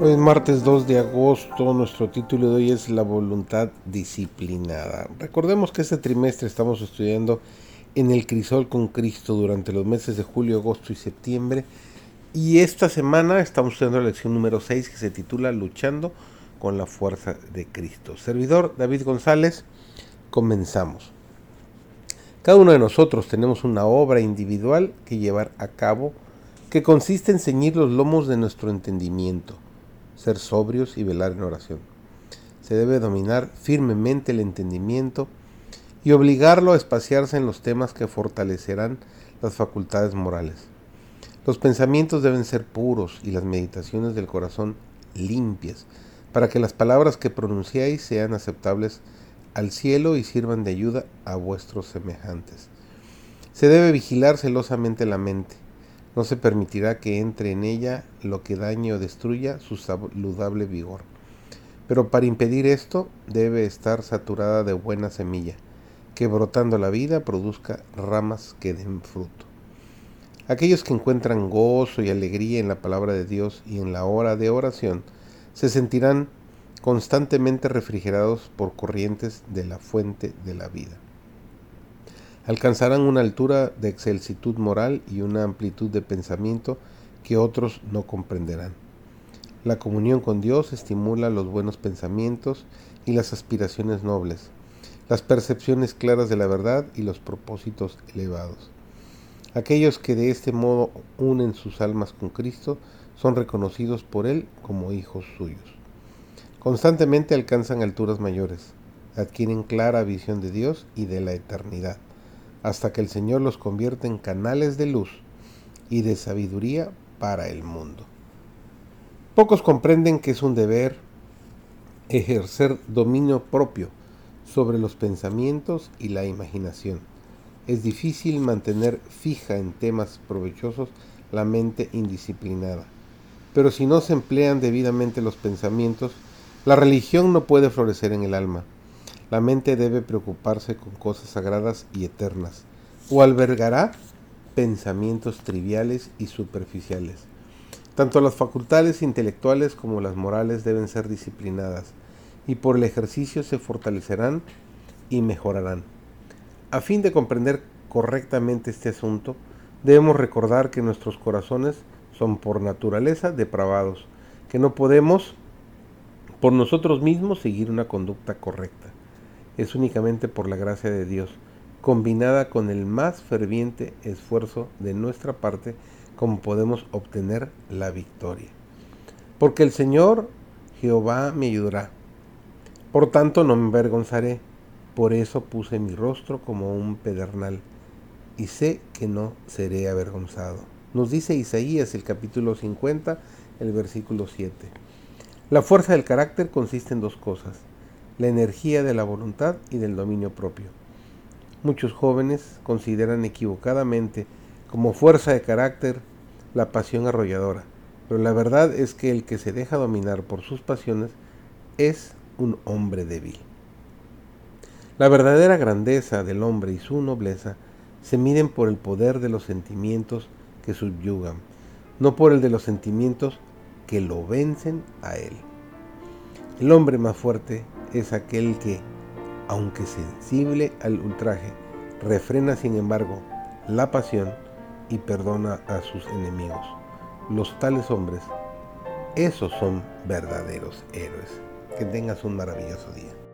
Hoy es martes 2 de agosto, nuestro título de hoy es La voluntad disciplinada. Recordemos que este trimestre estamos estudiando en el crisol con Cristo durante los meses de julio, agosto y septiembre. Y esta semana estamos estudiando la lección número 6 que se titula Luchando con la fuerza de Cristo. Servidor David González, comenzamos. Cada uno de nosotros tenemos una obra individual que llevar a cabo que consiste en ceñir los lomos de nuestro entendimiento ser sobrios y velar en oración. Se debe dominar firmemente el entendimiento y obligarlo a espaciarse en los temas que fortalecerán las facultades morales. Los pensamientos deben ser puros y las meditaciones del corazón limpias, para que las palabras que pronunciáis sean aceptables al cielo y sirvan de ayuda a vuestros semejantes. Se debe vigilar celosamente la mente, no se permitirá que entre en ella lo que dañe o destruya su saludable vigor. Pero para impedir esto debe estar saturada de buena semilla, que brotando la vida produzca ramas que den fruto. Aquellos que encuentran gozo y alegría en la palabra de Dios y en la hora de oración, se sentirán constantemente refrigerados por corrientes de la fuente de la vida alcanzarán una altura de excelsitud moral y una amplitud de pensamiento que otros no comprenderán. La comunión con Dios estimula los buenos pensamientos y las aspiraciones nobles, las percepciones claras de la verdad y los propósitos elevados. Aquellos que de este modo unen sus almas con Cristo son reconocidos por Él como hijos suyos. Constantemente alcanzan alturas mayores, adquieren clara visión de Dios y de la eternidad hasta que el Señor los convierte en canales de luz y de sabiduría para el mundo. Pocos comprenden que es un deber ejercer dominio propio sobre los pensamientos y la imaginación. Es difícil mantener fija en temas provechosos la mente indisciplinada. Pero si no se emplean debidamente los pensamientos, la religión no puede florecer en el alma. La mente debe preocuparse con cosas sagradas y eternas, o albergará pensamientos triviales y superficiales. Tanto las facultades intelectuales como las morales deben ser disciplinadas, y por el ejercicio se fortalecerán y mejorarán. A fin de comprender correctamente este asunto, debemos recordar que nuestros corazones son por naturaleza depravados, que no podemos por nosotros mismos seguir una conducta correcta es únicamente por la gracia de Dios, combinada con el más ferviente esfuerzo de nuestra parte, como podemos obtener la victoria. Porque el Señor Jehová me ayudará. Por tanto no me avergonzaré. Por eso puse mi rostro como un pedernal y sé que no seré avergonzado. Nos dice Isaías el capítulo 50, el versículo 7. La fuerza del carácter consiste en dos cosas la energía de la voluntad y del dominio propio. Muchos jóvenes consideran equivocadamente como fuerza de carácter la pasión arrolladora, pero la verdad es que el que se deja dominar por sus pasiones es un hombre débil. La verdadera grandeza del hombre y su nobleza se miden por el poder de los sentimientos que subyugan, no por el de los sentimientos que lo vencen a él. El hombre más fuerte es aquel que, aunque sensible al ultraje, refrena sin embargo la pasión y perdona a sus enemigos. Los tales hombres, esos son verdaderos héroes. Que tengas un maravilloso día.